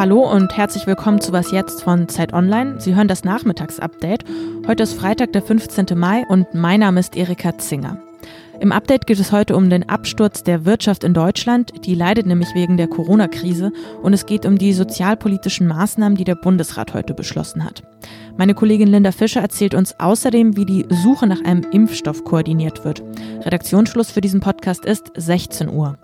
Hallo und herzlich willkommen zu Was jetzt von Zeit Online. Sie hören das Nachmittagsupdate. Heute ist Freitag, der 15. Mai und mein Name ist Erika Zinger. Im Update geht es heute um den Absturz der Wirtschaft in Deutschland. Die leidet nämlich wegen der Corona-Krise. Und es geht um die sozialpolitischen Maßnahmen, die der Bundesrat heute beschlossen hat. Meine Kollegin Linda Fischer erzählt uns außerdem, wie die Suche nach einem Impfstoff koordiniert wird. Redaktionsschluss für diesen Podcast ist 16 Uhr.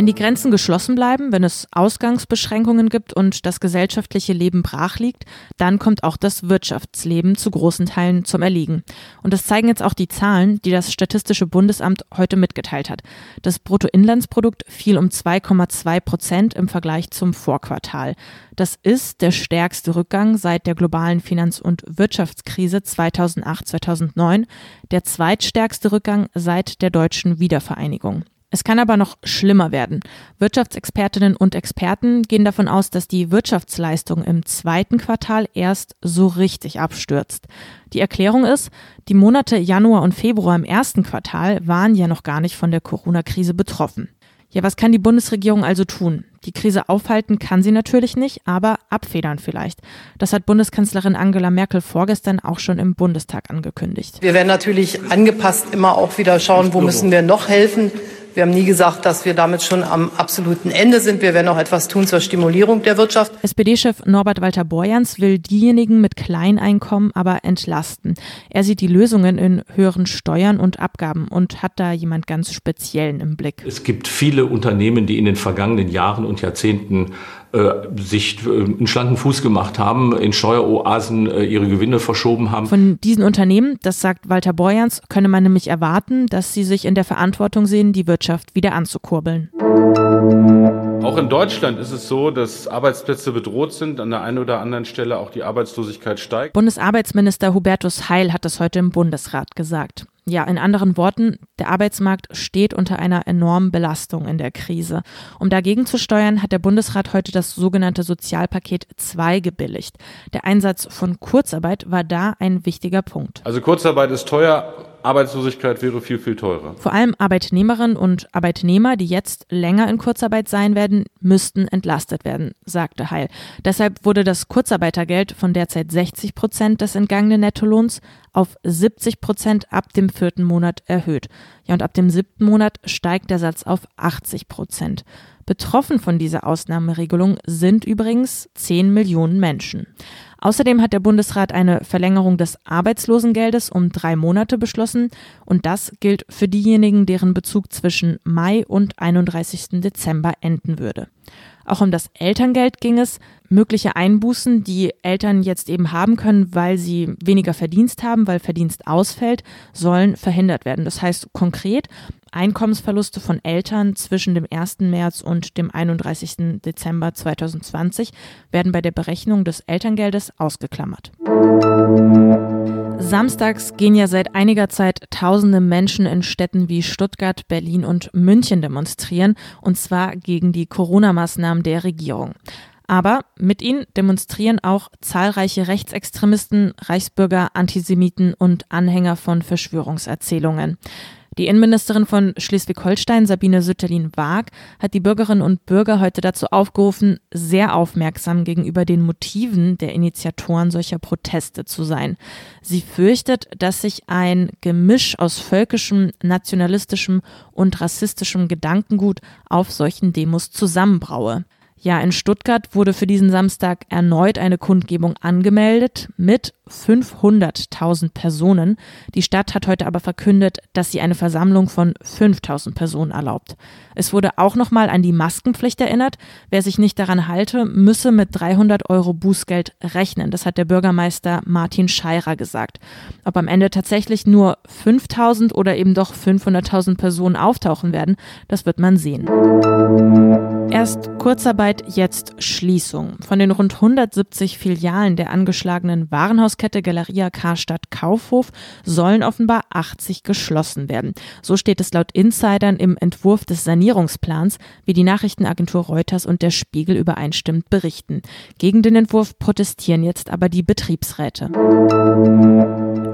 Wenn die Grenzen geschlossen bleiben, wenn es Ausgangsbeschränkungen gibt und das gesellschaftliche Leben brach liegt, dann kommt auch das Wirtschaftsleben zu großen Teilen zum Erliegen. Und das zeigen jetzt auch die Zahlen, die das Statistische Bundesamt heute mitgeteilt hat. Das Bruttoinlandsprodukt fiel um 2,2 Prozent im Vergleich zum Vorquartal. Das ist der stärkste Rückgang seit der globalen Finanz- und Wirtschaftskrise 2008-2009, der zweitstärkste Rückgang seit der deutschen Wiedervereinigung. Es kann aber noch schlimmer werden. Wirtschaftsexpertinnen und Experten gehen davon aus, dass die Wirtschaftsleistung im zweiten Quartal erst so richtig abstürzt. Die Erklärung ist, die Monate Januar und Februar im ersten Quartal waren ja noch gar nicht von der Corona-Krise betroffen. Ja, was kann die Bundesregierung also tun? Die Krise aufhalten kann sie natürlich nicht, aber abfedern vielleicht. Das hat Bundeskanzlerin Angela Merkel vorgestern auch schon im Bundestag angekündigt. Wir werden natürlich angepasst immer auch wieder schauen, wo müssen wir noch helfen. Wir haben nie gesagt, dass wir damit schon am absoluten Ende sind. Wir werden auch etwas tun zur Stimulierung der Wirtschaft. SPD-Chef Norbert Walter Borjans will diejenigen mit Kleineinkommen aber entlasten. Er sieht die Lösungen in höheren Steuern und Abgaben und hat da jemand ganz Speziellen im Blick. Es gibt viele Unternehmen, die in den vergangenen Jahren und Jahrzehnten sich äh, einen schlanken Fuß gemacht haben, in Steueroasen äh, ihre Gewinne verschoben haben. Von diesen Unternehmen, das sagt Walter Borjans, könne man nämlich erwarten, dass sie sich in der Verantwortung sehen, die Wirtschaft wieder anzukurbeln. Auch in Deutschland ist es so, dass Arbeitsplätze bedroht sind, an der einen oder anderen Stelle auch die Arbeitslosigkeit steigt. Bundesarbeitsminister Hubertus Heil hat das heute im Bundesrat gesagt. Ja, in anderen Worten, der Arbeitsmarkt steht unter einer enormen Belastung in der Krise. Um dagegen zu steuern, hat der Bundesrat heute das sogenannte Sozialpaket 2 gebilligt. Der Einsatz von Kurzarbeit war da ein wichtiger Punkt. Also Kurzarbeit ist teuer, Arbeitslosigkeit wäre viel, viel teurer. Vor allem Arbeitnehmerinnen und Arbeitnehmer, die jetzt länger in Kurzarbeit sein werden, müssten entlastet werden, sagte Heil. Deshalb wurde das Kurzarbeitergeld von derzeit 60 Prozent des entgangenen Nettolohns auf 70 Prozent ab dem vierten Monat erhöht. Ja, und ab dem siebten Monat steigt der Satz auf 80 Prozent. Betroffen von dieser Ausnahmeregelung sind übrigens 10 Millionen Menschen. Außerdem hat der Bundesrat eine Verlängerung des Arbeitslosengeldes um drei Monate beschlossen und das gilt für diejenigen, deren Bezug zwischen Mai und 31. Dezember enden würde. Auch um das Elterngeld ging es. Mögliche Einbußen, die Eltern jetzt eben haben können, weil sie weniger Verdienst haben, weil Verdienst ausfällt, sollen verhindert werden. Das heißt konkret, Einkommensverluste von Eltern zwischen dem 1. März und dem 31. Dezember 2020 werden bei der Berechnung des Elterngeldes ausgeklammert. Samstags gehen ja seit einiger Zeit tausende Menschen in Städten wie Stuttgart, Berlin und München demonstrieren, und zwar gegen die Corona-Maßnahmen der Regierung. Aber mit ihnen demonstrieren auch zahlreiche Rechtsextremisten, Reichsbürger, Antisemiten und Anhänger von Verschwörungserzählungen. Die Innenministerin von Schleswig-Holstein, Sabine Sütterlin-Waag, hat die Bürgerinnen und Bürger heute dazu aufgerufen, sehr aufmerksam gegenüber den Motiven der Initiatoren solcher Proteste zu sein. Sie fürchtet, dass sich ein Gemisch aus völkischem, nationalistischem und rassistischem Gedankengut auf solchen Demos zusammenbraue. Ja, in Stuttgart wurde für diesen Samstag erneut eine Kundgebung angemeldet mit 500.000 Personen. Die Stadt hat heute aber verkündet, dass sie eine Versammlung von 5.000 Personen erlaubt. Es wurde auch nochmal an die Maskenpflicht erinnert. Wer sich nicht daran halte, müsse mit 300 Euro Bußgeld rechnen. Das hat der Bürgermeister Martin Scheirer gesagt. Ob am Ende tatsächlich nur 5.000 oder eben doch 500.000 Personen auftauchen werden, das wird man sehen. Erst Kurzarbeit, jetzt Schließung. Von den rund 170 Filialen der angeschlagenen Warenhaus Einkaufskette Galeria Karstadt Kaufhof sollen offenbar 80 geschlossen werden. So steht es laut Insidern im Entwurf des Sanierungsplans, wie die Nachrichtenagentur Reuters und der Spiegel übereinstimmend berichten. Gegen den Entwurf protestieren jetzt aber die Betriebsräte.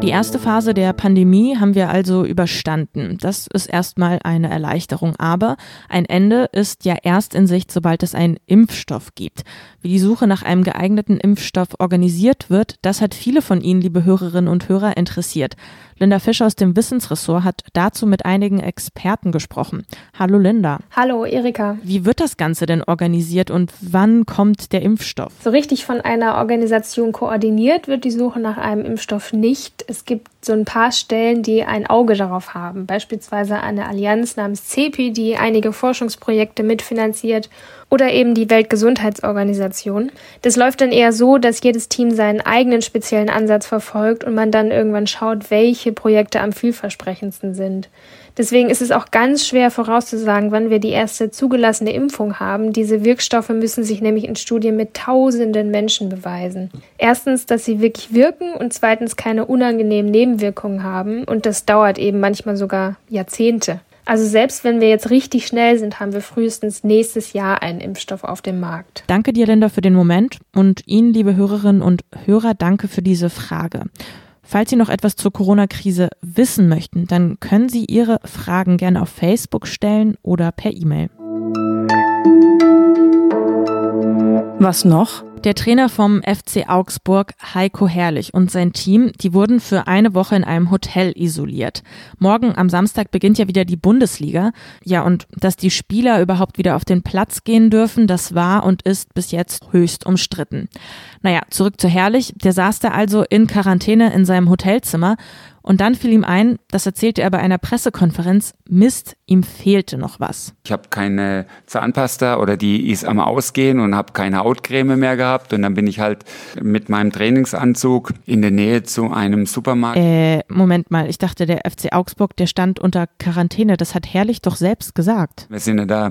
Die erste Phase der Pandemie haben wir also überstanden. Das ist erstmal eine Erleichterung, aber ein Ende ist ja erst in Sicht, sobald es einen Impfstoff gibt. Wie die Suche nach einem geeigneten Impfstoff organisiert wird, das hat viele von Ihnen, liebe Hörerinnen und Hörer, interessiert. Linda Fischer aus dem Wissensressort hat dazu mit einigen Experten gesprochen. Hallo Linda. Hallo Erika. Wie wird das Ganze denn organisiert und wann kommt der Impfstoff? So richtig von einer Organisation koordiniert wird die Suche nach einem Impfstoff nicht. Es gibt so ein paar Stellen, die ein Auge darauf haben. Beispielsweise eine Allianz namens CEPI, die einige Forschungsprojekte mitfinanziert oder eben die Weltgesundheitsorganisation. Das läuft dann eher so, dass jedes Team seinen eigenen speziellen Ansatz verfolgt und man dann irgendwann schaut, welche Projekte am vielversprechendsten sind. Deswegen ist es auch ganz schwer vorauszusagen, wann wir die erste zugelassene Impfung haben. Diese Wirkstoffe müssen sich nämlich in Studien mit tausenden Menschen beweisen. Erstens, dass sie wirklich wirken und zweitens keine unangenehmen Nebenwirkungen haben und das dauert eben manchmal sogar Jahrzehnte. Also selbst wenn wir jetzt richtig schnell sind, haben wir frühestens nächstes Jahr einen Impfstoff auf dem Markt. Danke dir, Linda, für den Moment und Ihnen, liebe Hörerinnen und Hörer, danke für diese Frage. Falls Sie noch etwas zur Corona-Krise wissen möchten, dann können Sie Ihre Fragen gerne auf Facebook stellen oder per E-Mail. Was noch? Der Trainer vom FC Augsburg, Heiko Herrlich, und sein Team, die wurden für eine Woche in einem Hotel isoliert. Morgen am Samstag beginnt ja wieder die Bundesliga. Ja, und dass die Spieler überhaupt wieder auf den Platz gehen dürfen, das war und ist bis jetzt höchst umstritten. Naja, zurück zu Herrlich. Der saß da also in Quarantäne in seinem Hotelzimmer und dann fiel ihm ein, das erzählte er bei einer Pressekonferenz, Mist, ihm fehlte noch was. Ich habe keine Zahnpasta oder die ist am Ausgehen und habe keine Hautcreme mehr gehabt. Und dann bin ich halt mit meinem Trainingsanzug in der Nähe zu einem Supermarkt. Äh, Moment mal, ich dachte, der FC Augsburg, der stand unter Quarantäne. Das hat Herrlich doch selbst gesagt. Wir sind ja da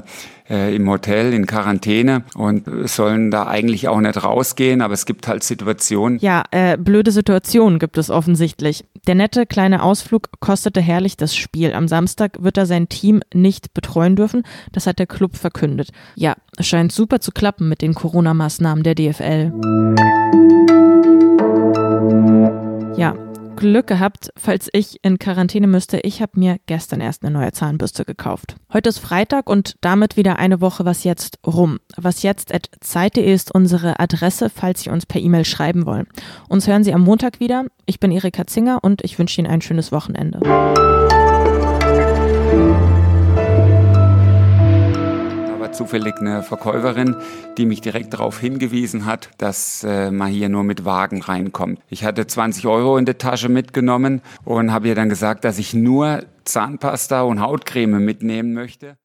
äh, im Hotel in Quarantäne und sollen da eigentlich auch nicht rausgehen, aber es gibt halt Situationen. Ja, äh, blöde Situationen gibt es offensichtlich. Der nette kleine Ausflug kostete herrlich das Spiel. Am Samstag wird er sein Team nicht betreuen dürfen. Das hat der Club verkündet. Ja, scheint super zu klappen mit den Corona-Maßnahmen der DFL. Ja, Glück gehabt, falls ich in Quarantäne müsste. Ich habe mir gestern erst eine neue Zahnbürste gekauft. Heute ist Freitag und damit wieder eine Woche Was jetzt rum. Was jetzt at Zeit.de ist unsere Adresse, falls Sie uns per E-Mail schreiben wollen. Uns hören Sie am Montag wieder. Ich bin Erika Zinger und ich wünsche Ihnen ein schönes Wochenende. Zufällig eine Verkäuferin, die mich direkt darauf hingewiesen hat, dass äh, man hier nur mit Wagen reinkommt. Ich hatte 20 Euro in der Tasche mitgenommen und habe ihr dann gesagt, dass ich nur Zahnpasta und Hautcreme mitnehmen möchte.